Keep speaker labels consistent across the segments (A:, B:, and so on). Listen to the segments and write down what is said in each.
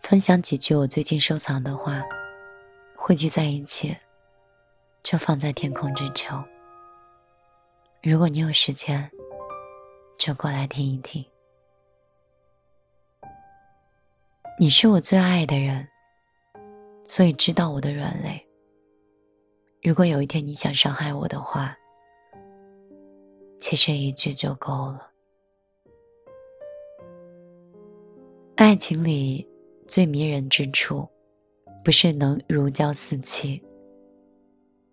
A: 分享几句我最近收藏的话，汇聚在一起，就放在天空之城。如果你有时间，就过来听一听。你是我最爱的人，所以知道我的软肋。如果有一天你想伤害我的话，其实一句就够了。爱情里最迷人之处，不是能如胶似漆，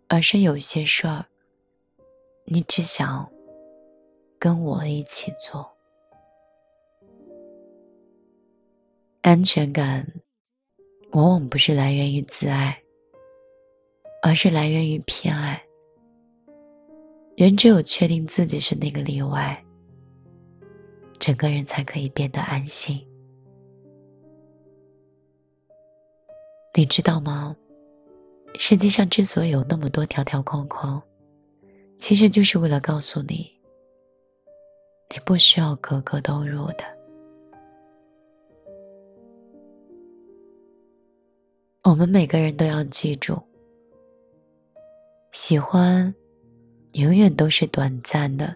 A: 而是有些事儿，你只想跟我一起做。安全感，往往不是来源于自爱，而是来源于偏爱。人只有确定自己是那个例外，整个人才可以变得安心。你知道吗？世界上之所以有那么多条条框框，其实就是为了告诉你，你不需要格格都入的。我们每个人都要记住，喜欢永远都是短暂的、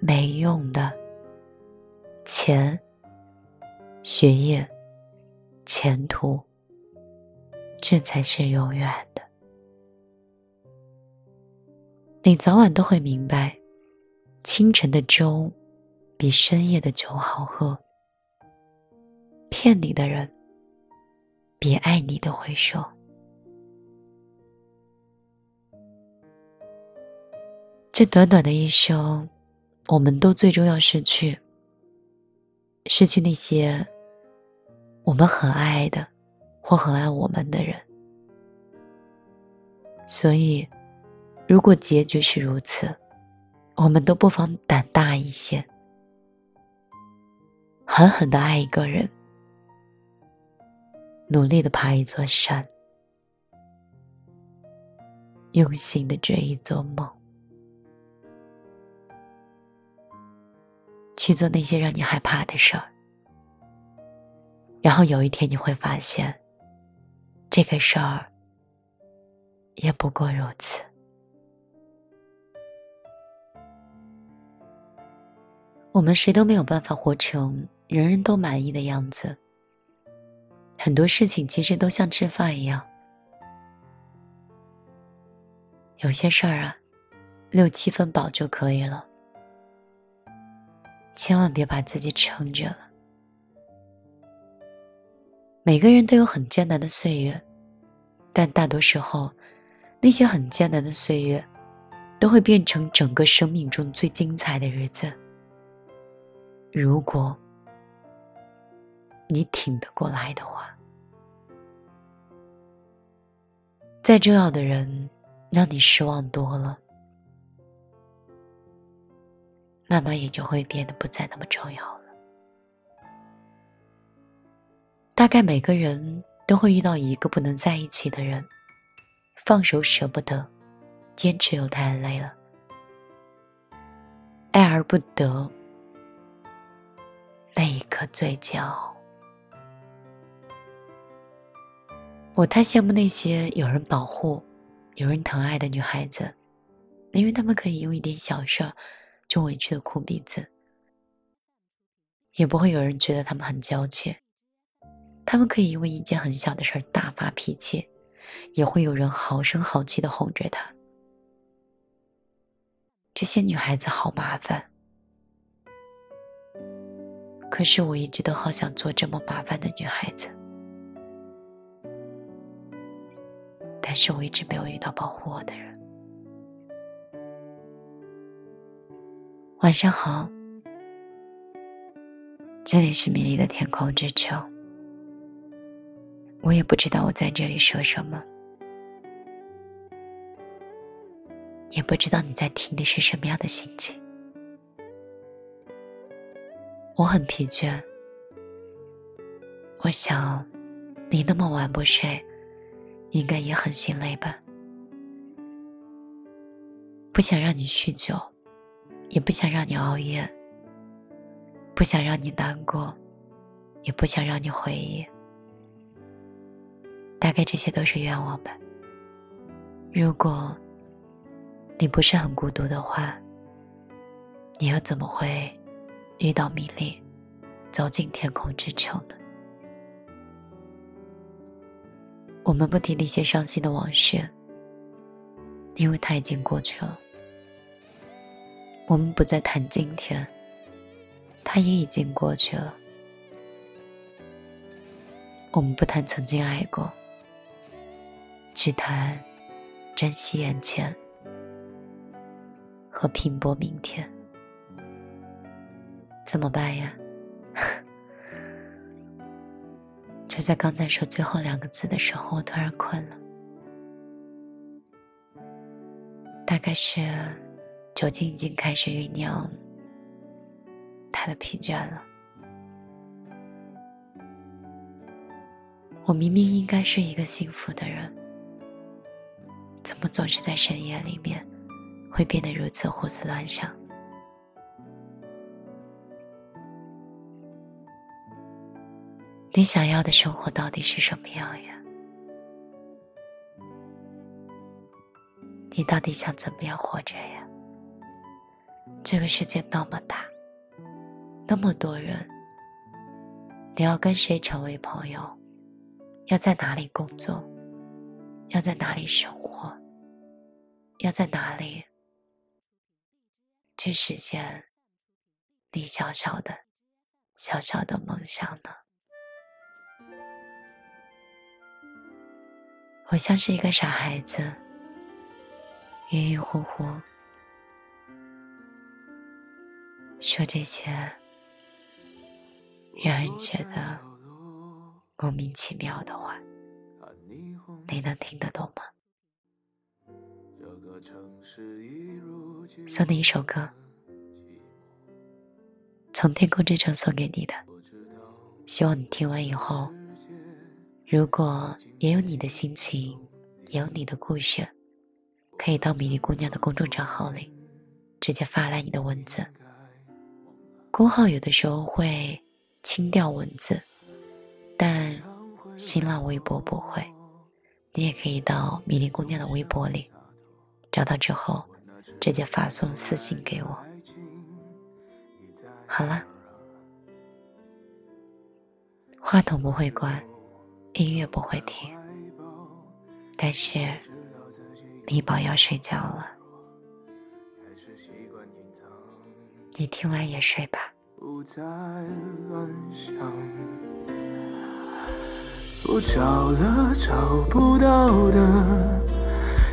A: 没用的。钱、学业、前途，这才是永远的。你早晚都会明白，清晨的粥比深夜的酒好喝。骗你的人。别爱你的回首。这短短的一生，我们都最终要失去，失去那些我们很爱的或很爱我们的人。所以，如果结局是如此，我们都不妨胆大一些，狠狠的爱一个人。努力的爬一座山，用心的追一座梦，去做那些让你害怕的事儿，然后有一天你会发现，这个事儿也不过如此。我们谁都没有办法活成人人都满意的样子。很多事情其实都像吃饭一样，有些事儿啊，六七分饱就可以了，千万别把自己撑着了。每个人都有很艰难的岁月，但大多时候，那些很艰难的岁月，都会变成整个生命中最精彩的日子。如果。你挺得过来的话，再重要的人让你失望多了，慢慢也就会变得不再那么重要了。大概每个人都会遇到一个不能在一起的人，放手舍不得，坚持又太累了，爱而不得，那一刻最骄傲。我太羡慕那些有人保护、有人疼爱的女孩子，因为她们可以用一点小事就委屈的哭鼻子，也不会有人觉得她们很娇怯；他们可以因为一件很小的事大发脾气，也会有人好声好气的哄着她。这些女孩子好麻烦，可是我一直都好想做这么麻烦的女孩子。但是我一直没有遇到保护我的人。晚上好，这里是米粒的天空之城。我也不知道我在这里说什么，也不知道你在听的是什么样的心情。我很疲倦，我想你那么晚不睡。应该也很心累吧？不想让你酗酒，也不想让你熬夜，不想让你难过，
B: 也不想让你回忆。大概这些都是愿望吧。如果你不是很孤独的话，你又怎么会遇到米粒，走进天空之城呢？我们不提那些伤心的往事，因为它已经过去了。我们不再谈今天，它也已经过去了。我们不谈曾经爱过，只谈珍惜眼前和拼搏明天。怎么办呀？就在刚才说最后两个字的时候，我突然困了。大概是酒精已经开始酝酿他的疲倦了。我明明应该是一个幸福的人，么总是在深夜里面会变得如此胡思乱想？你想要的生活到底是什么样呀？你到底想怎么样活着呀？这个世界那么大，那么多人，你要跟谁成为朋友？要在哪里工作？要在哪里生活？要在哪里去实现你小小的、小小的梦想呢？我像是一个傻孩子，晕晕乎乎说这些让人觉得莫名其妙的话，你能听得懂吗？送你一首歌，从天空之城送给你的，希望你听完以后。如果也有你的心情，也有你的故事，可以到米粒姑娘的公众账号里直接发来你的文字。公号有的时候会清掉文字，但新浪微博不会。你也可以到米粒姑娘的微博里找到之后，直接发送私信给我。好了，话筒不会关。音乐不会停，但是米宝要睡觉了，你听完也睡吧。不找了，找不到的，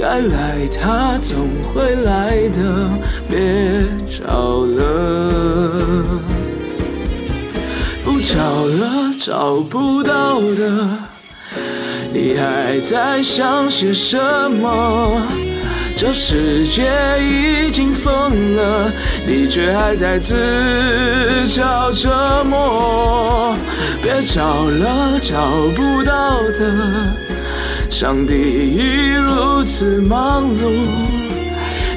B: 该来他总会来的，别找了。不找了，找不到的，你还在想些什么？这世界已经疯了，你却还在自找折磨。别找了，找不到的。上帝已如此忙碌，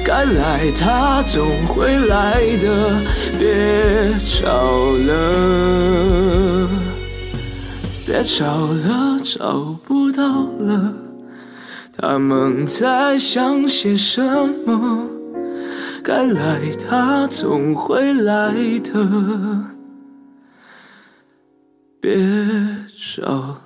B: 该来他总会来的。别找了，别找了，找不到了。他们在想些什么？该来，他总会来的。别找。